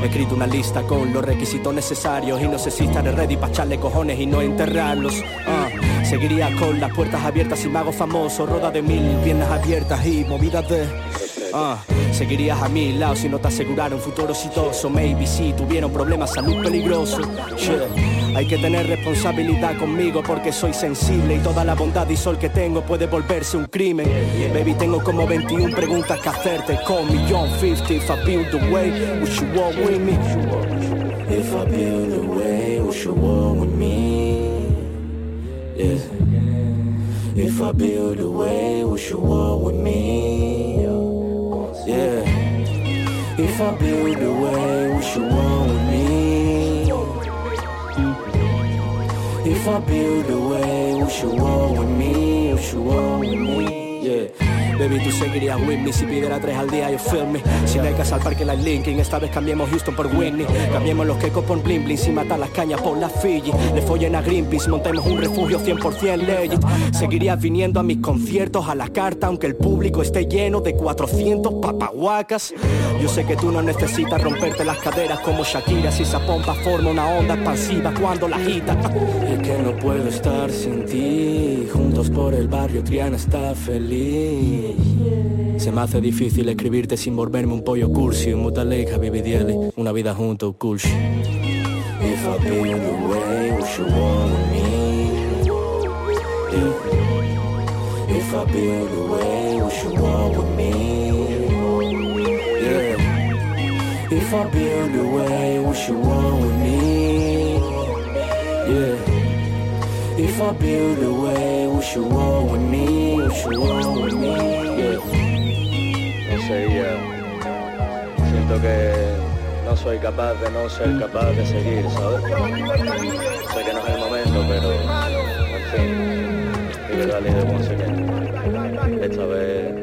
he escrito una lista con los requisitos necesarios Y no sé si estaré ready para echarle cojones y no enterrarlos. Ah, Seguiría con las puertas abiertas y me hago famoso Roda de mil piernas abiertas y movidas de... Ah, seguirías a mi lado si no te aseguraron un futuro exitoso. Maybe si tuvieron problemas, salud peligroso. Hay que tener responsabilidad conmigo porque soy sensible y toda la bondad y sol que tengo puede volverse un crimen. Baby, tengo como 21 preguntas que hacerte. Call me John 50 if I build the way. Would you walk with me? If I build the way, would you walk with me? Yeah. If I build a way, would you walk with me? Yeah. If I build a way, would you walk with me? If I build a way, would you walk with me? Would you walk with me? Yeah. Baby, tú seguirías with me. Si pidiera tres al día, you feel me. Si becas al parque like Linkin, esta vez cambiemos Houston por Whitney. Cambiemos los quecos por bling bling, sin matar las cañas por la Fiji. Le follen a Greenpeace, montemos un refugio 100% legit. Seguirías viniendo a mis conciertos a la carta Aunque el público esté lleno de 400 papahuacas. Yo sé que tú no necesitas romperte las caderas como Shakira. Si esa pompa forma una onda expansiva cuando la agita. Y que no puedo estar sin ti. Juntos por el barrio, Triana está feliz se me hace difícil escribirte sin volverme un pollo cursi Un mutaleja, vividiele, una vida junto, cursi If I build the way, would you walk with me? Yeah. If I build the way, would you walk with me? Yeah. If I build the way, would you walk with me? Yeah. If I build a way, would you walk with me? No sé. Siento que no soy capaz de no ser capaz de seguir, ¿sabes? Sé que no es el momento, pero en fin, ley de conseguir. Esta vez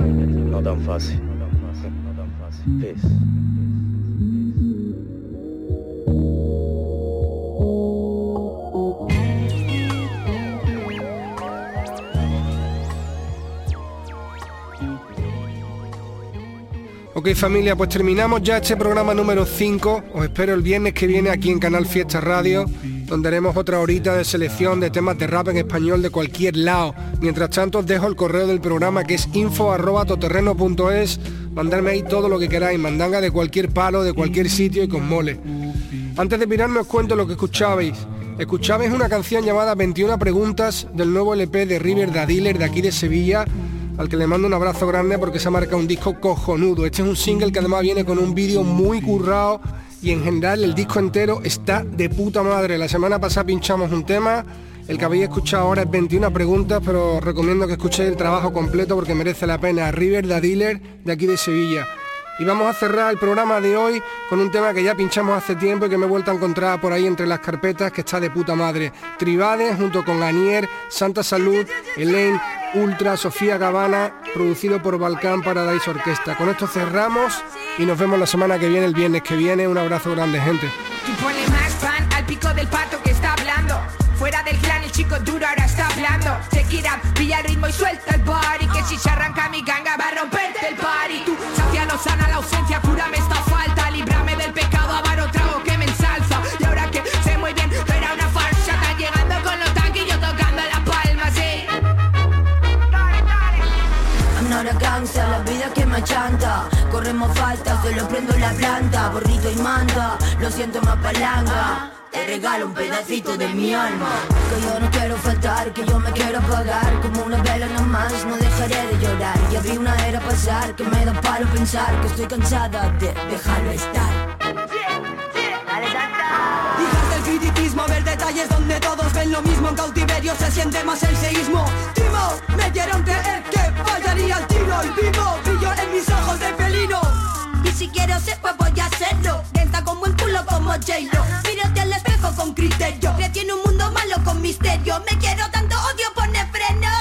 no tan fácil. No tan fácil. Peace. Ok familia, pues terminamos ya este programa número 5. Os espero el viernes que viene aquí en Canal Fiesta Radio. donde haremos otra horita de selección de temas de rap en español de cualquier lado. Mientras tanto os dejo el correo del programa que es info.toterreno.es, mandarme ahí todo lo que queráis, mandanga de cualquier palo, de cualquier sitio y con mole. Antes de mirarme os cuento lo que escuchabais. Escuchabais una canción llamada 21 preguntas del nuevo LP de River Da Dealer de aquí de Sevilla, al que le mando un abrazo grande porque se ha marcado un disco cojonudo. Este es un single que además viene con un vídeo muy currado y en general el disco entero está de puta madre. La semana pasada pinchamos un tema, el que habéis escuchado ahora es 21 preguntas, pero recomiendo que escuchéis el trabajo completo porque merece la pena. River Da Dealer de aquí de Sevilla. Y vamos a cerrar el programa de hoy con un tema que ya pinchamos hace tiempo y que me he vuelto a encontrar por ahí entre las carpetas, que está de puta madre. Tribades junto con Anier, Santa Salud, Elaine, Ultra, Sofía Gavana, producido por Balcán Paradise Orquesta. Con esto cerramos y nos vemos la semana que viene, el viernes que viene. Un abrazo grande, gente. Sana la ausencia, me esta falta Líbrame del pecado, avaro trago que me ensalza. Y ahora que sé muy bien, era una farsa Están llegando con los tanques y yo tocando la palma, sí. I'm not a la vida que me chanta Corremos falta, solo prendo la planta Borrito y manda, lo siento más palanca te regalo un pedacito de mi alma. Que yo no quiero faltar, que yo me quiero apagar. Como una vela nomás, no dejaré de llorar. Ya vi una era pasar, que me da palo pensar Que estoy cansada de dejarlo estar. Criticismo, ver detalles donde todos ven lo mismo. En cautiverio se siente más el seísmo. Timo, me dieron creer que fallaría el tiro. Y vivo, brillo en mis ojos de felino si quiero ser, pues voy a hacerlo. Lenta como buen culo como J-Lo. Mírate al espejo con criterio. Retiene un mundo malo con misterio. Me quiero tanto, odio pone frenos.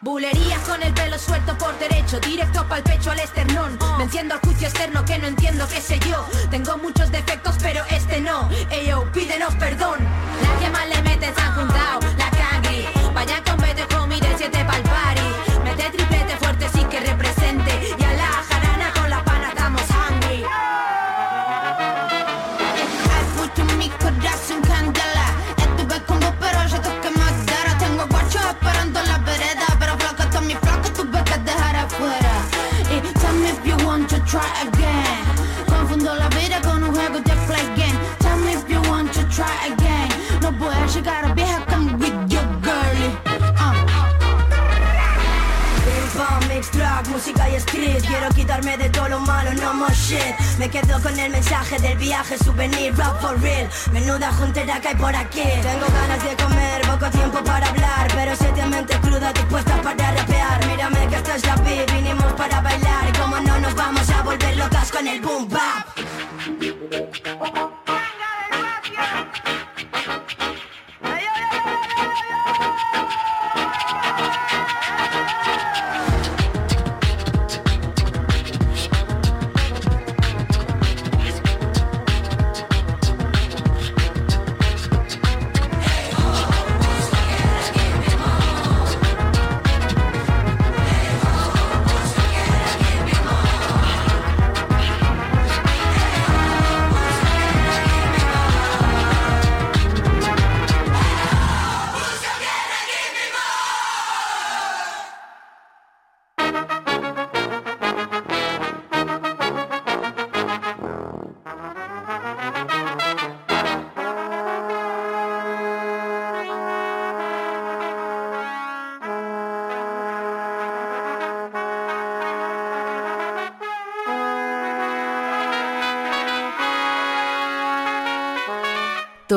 Bulerías con el pelo suelto por derecho, directo pa'l pecho al esternón. Me enciendo al juicio externo que no entiendo qué sé yo. Tengo muchos defectos, pero este no. Eyo, pídenos perdón. La que más le mete se han juntado, la cangri. Vaya con vete con mire siete pa'l party. Mete triplete fuerte sí que represente. Try again. Confundo la vida con un juego de play game. Tell me if you want to try again. No voy a llegar Quiero quitarme de todo lo malo, no more shit. Me quedo con el mensaje del viaje, souvenir, rap for real. Menuda juntera que hay por aquí. Tengo ganas de comer, poco tiempo para hablar Pero siete mente cruda, dispuesta para rapear. Mírame que esta es la beat, vinimos para bailar. Como no nos vamos a volver locas con el boom bap